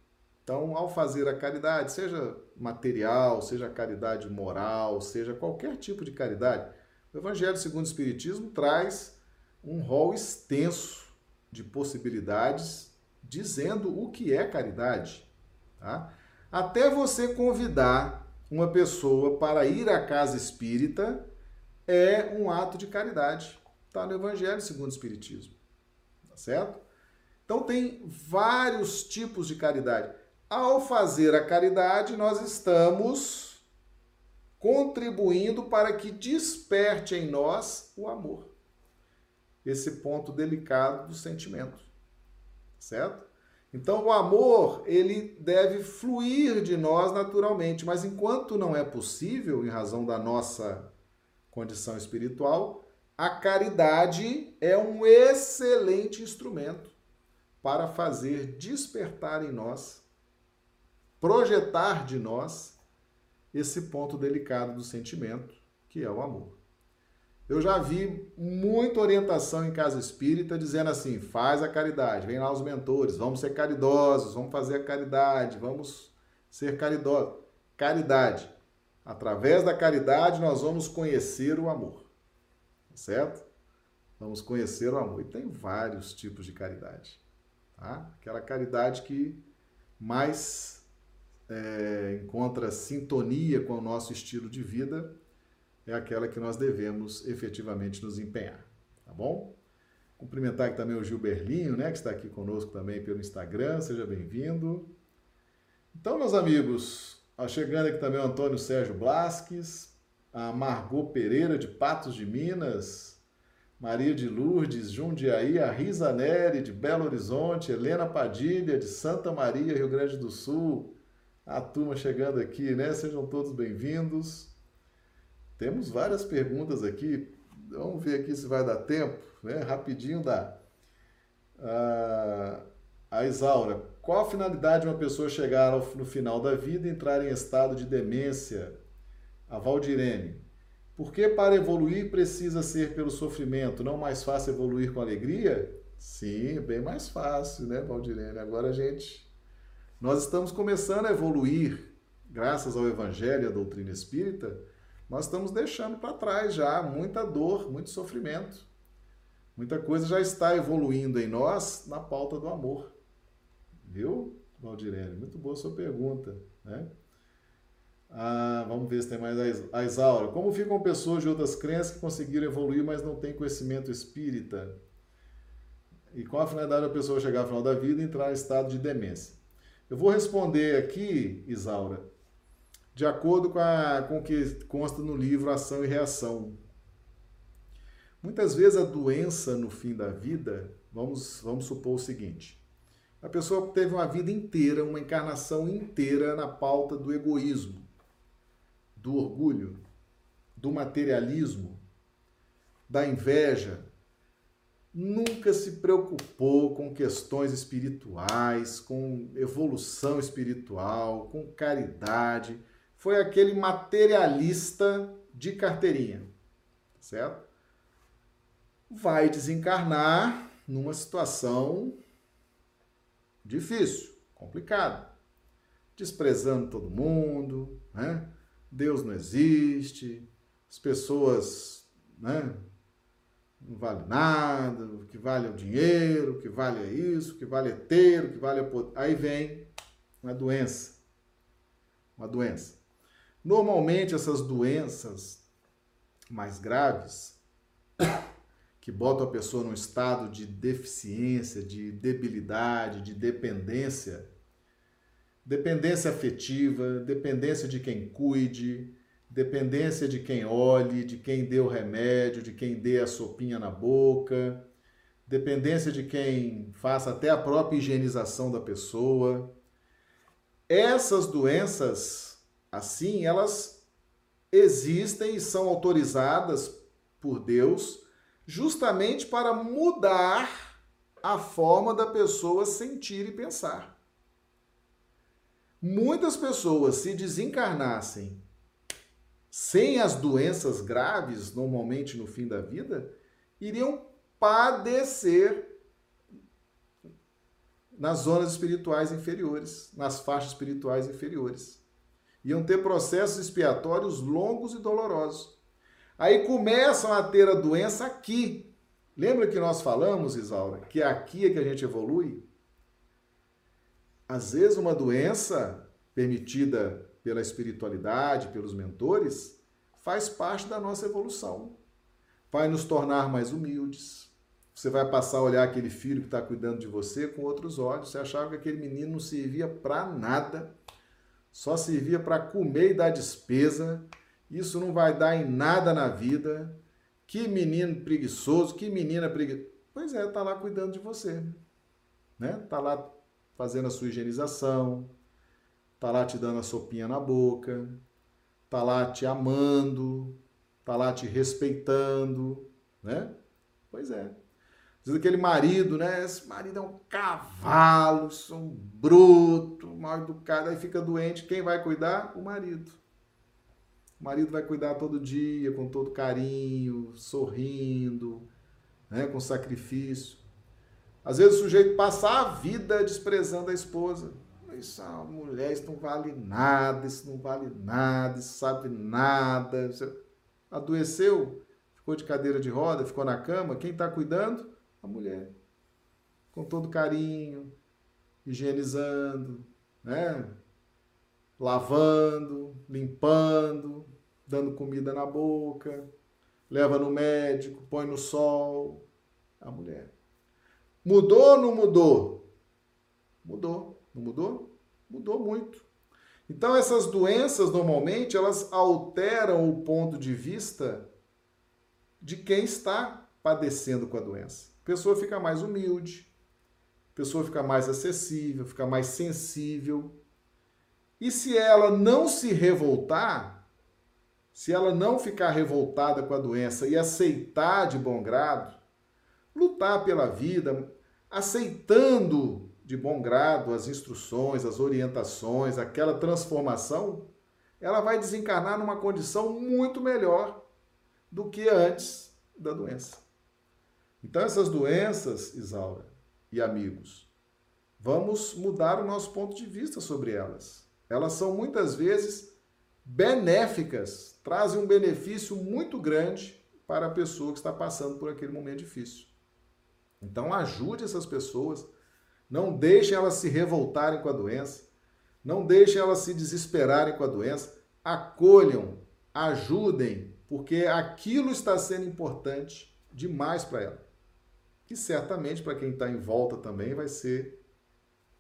Então, ao fazer a caridade, seja material, seja caridade moral, seja qualquer tipo de caridade, o Evangelho segundo o Espiritismo traz um rol extenso de possibilidades dizendo o que é caridade. Tá? Até você convidar uma pessoa para ir à casa espírita é um ato de caridade. Está no Evangelho segundo o Espiritismo. Tá certo? Então tem vários tipos de caridade. Ao fazer a caridade, nós estamos contribuindo para que desperte em nós o amor. Esse ponto delicado do sentimento. Certo? Então, o amor, ele deve fluir de nós naturalmente, mas enquanto não é possível, em razão da nossa condição espiritual, a caridade é um excelente instrumento para fazer despertar em nós projetar de nós esse ponto delicado do sentimento, que é o amor. Eu já vi muita orientação em casa espírita dizendo assim: faz a caridade, vem lá os mentores, vamos ser caridosos, vamos fazer a caridade, vamos ser caridosos. Caridade. Através da caridade nós vamos conhecer o amor. Certo? Vamos conhecer o amor. E tem vários tipos de caridade. Tá? Aquela caridade que mais é, encontra sintonia com o nosso estilo de vida, é aquela que nós devemos efetivamente nos empenhar, tá bom? Cumprimentar aqui também o Gil Berlinho, né, que está aqui conosco também pelo Instagram, seja bem-vindo. Então, meus amigos, chegando aqui também o Antônio Sérgio Blasques, a Margot Pereira de Patos de Minas, Maria de Lourdes, Jundiaí, a Risa Neri de Belo Horizonte, Helena Padilha de Santa Maria, Rio Grande do Sul, a turma chegando aqui, né? Sejam todos bem-vindos. Temos várias perguntas aqui. Vamos ver aqui se vai dar tempo, né? Rapidinho dá. Ah, a Isaura, qual a finalidade de uma pessoa chegar ao, no final da vida e entrar em estado de demência? A Valdirene, porque para evoluir precisa ser pelo sofrimento, não mais fácil evoluir com alegria? Sim, bem mais fácil, né, Valdirene? Agora a gente. Nós estamos começando a evoluir, graças ao Evangelho e à doutrina espírita, nós estamos deixando para trás já muita dor, muito sofrimento. Muita coisa já está evoluindo em nós na pauta do amor. Viu, Valdirene? Muito boa sua pergunta, né? Ah, vamos ver se tem mais a Isaura. Como ficam pessoas de outras crenças que conseguiram evoluir, mas não têm conhecimento espírita? E qual a finalidade da pessoa chegar ao final da vida e entrar em estado de demência? Eu vou responder aqui, Isaura, de acordo com, a, com o que consta no livro Ação e Reação. Muitas vezes a doença no fim da vida, vamos, vamos supor o seguinte: a pessoa teve uma vida inteira, uma encarnação inteira na pauta do egoísmo, do orgulho, do materialismo, da inveja, nunca se preocupou com questões espirituais, com evolução espiritual, com caridade foi aquele materialista de carteirinha, certo? Vai desencarnar numa situação difícil, complicada, desprezando todo mundo, né? Deus não existe, as pessoas, né? Não vale nada, o que vale é o dinheiro, o que vale é isso, o que vale é ter, o que vale é poder. Aí vem uma doença. Uma doença. Normalmente, essas doenças mais graves, que botam a pessoa num estado de deficiência, de debilidade, de dependência, dependência afetiva, dependência de quem cuide, dependência de quem olhe, de quem dê o remédio, de quem dê a sopinha na boca, dependência de quem faça até a própria higienização da pessoa. Essas doenças Assim, elas existem e são autorizadas por Deus justamente para mudar a forma da pessoa sentir e pensar. Muitas pessoas, se desencarnassem sem as doenças graves, normalmente no fim da vida, iriam padecer nas zonas espirituais inferiores, nas faixas espirituais inferiores iam ter processos expiatórios longos e dolorosos. Aí começam a ter a doença aqui. Lembra que nós falamos, Isaura, que aqui é que a gente evolui? Às vezes uma doença permitida pela espiritualidade, pelos mentores, faz parte da nossa evolução. Vai nos tornar mais humildes. Você vai passar a olhar aquele filho que está cuidando de você com outros olhos. Você achava que aquele menino não servia para nada só servia para comer e dar despesa. Isso não vai dar em nada na vida. Que menino preguiçoso, que menina preguiçosa. Pois é, tá lá cuidando de você. Né? Tá lá fazendo a sua higienização, tá lá te dando a sopinha na boca, tá lá te amando, tá lá te respeitando, né? Pois é. Diz aquele marido, né? Esse marido é um cavalo, é um bruto, mal educado, aí fica doente. Quem vai cuidar? O marido. O marido vai cuidar todo dia, com todo carinho, sorrindo, né? com sacrifício. Às vezes o sujeito passa a vida desprezando a esposa. Isso, a mulher, isso não vale nada, isso não vale nada, isso sabe nada. Adoeceu, ficou de cadeira de roda, ficou na cama. Quem está cuidando? A mulher. Com todo carinho, higienizando, né? lavando, limpando, dando comida na boca, leva no médico, põe no sol. A mulher. Mudou ou não mudou? Mudou. Não mudou? Mudou muito. Então essas doenças normalmente elas alteram o ponto de vista de quem está padecendo com a doença pessoa fica mais humilde, pessoa fica mais acessível, fica mais sensível. E se ela não se revoltar, se ela não ficar revoltada com a doença e aceitar de bom grado, lutar pela vida, aceitando de bom grado as instruções, as orientações, aquela transformação, ela vai desencarnar numa condição muito melhor do que antes da doença. Então, essas doenças, Isaura e amigos, vamos mudar o nosso ponto de vista sobre elas. Elas são muitas vezes benéficas, trazem um benefício muito grande para a pessoa que está passando por aquele momento difícil. Então ajude essas pessoas, não deixem elas se revoltarem com a doença, não deixem elas se desesperarem com a doença, acolham, ajudem, porque aquilo está sendo importante demais para ela. E certamente para quem está em volta também vai ser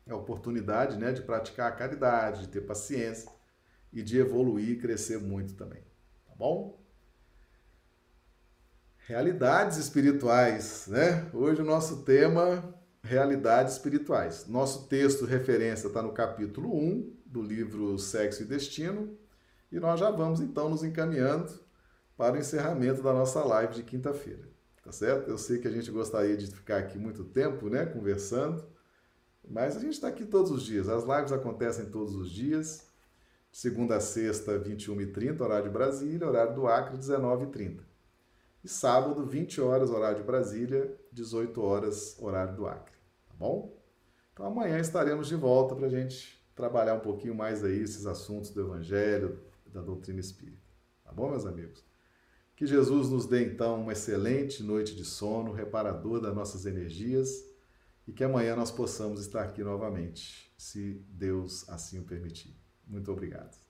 a oportunidade né, de praticar a caridade, de ter paciência e de evoluir e crescer muito também. Tá bom? Realidades espirituais, né? Hoje o nosso tema realidades espirituais. Nosso texto referência está no capítulo 1 do livro Sexo e Destino, e nós já vamos então nos encaminhando para o encerramento da nossa live de quinta-feira. Tá certo? Eu sei que a gente gostaria de ficar aqui muito tempo, né, conversando, mas a gente está aqui todos os dias. As lives acontecem todos os dias segunda a sexta, 21h30, horário de Brasília, horário do Acre, 19h30. E sábado, 20 horas, horário de Brasília, 18 horas, horário do Acre. Tá bom? Então amanhã estaremos de volta para a gente trabalhar um pouquinho mais aí esses assuntos do Evangelho, da doutrina espírita. Tá bom, meus amigos? Que Jesus nos dê então uma excelente noite de sono, reparador das nossas energias e que amanhã nós possamos estar aqui novamente, se Deus assim o permitir. Muito obrigado.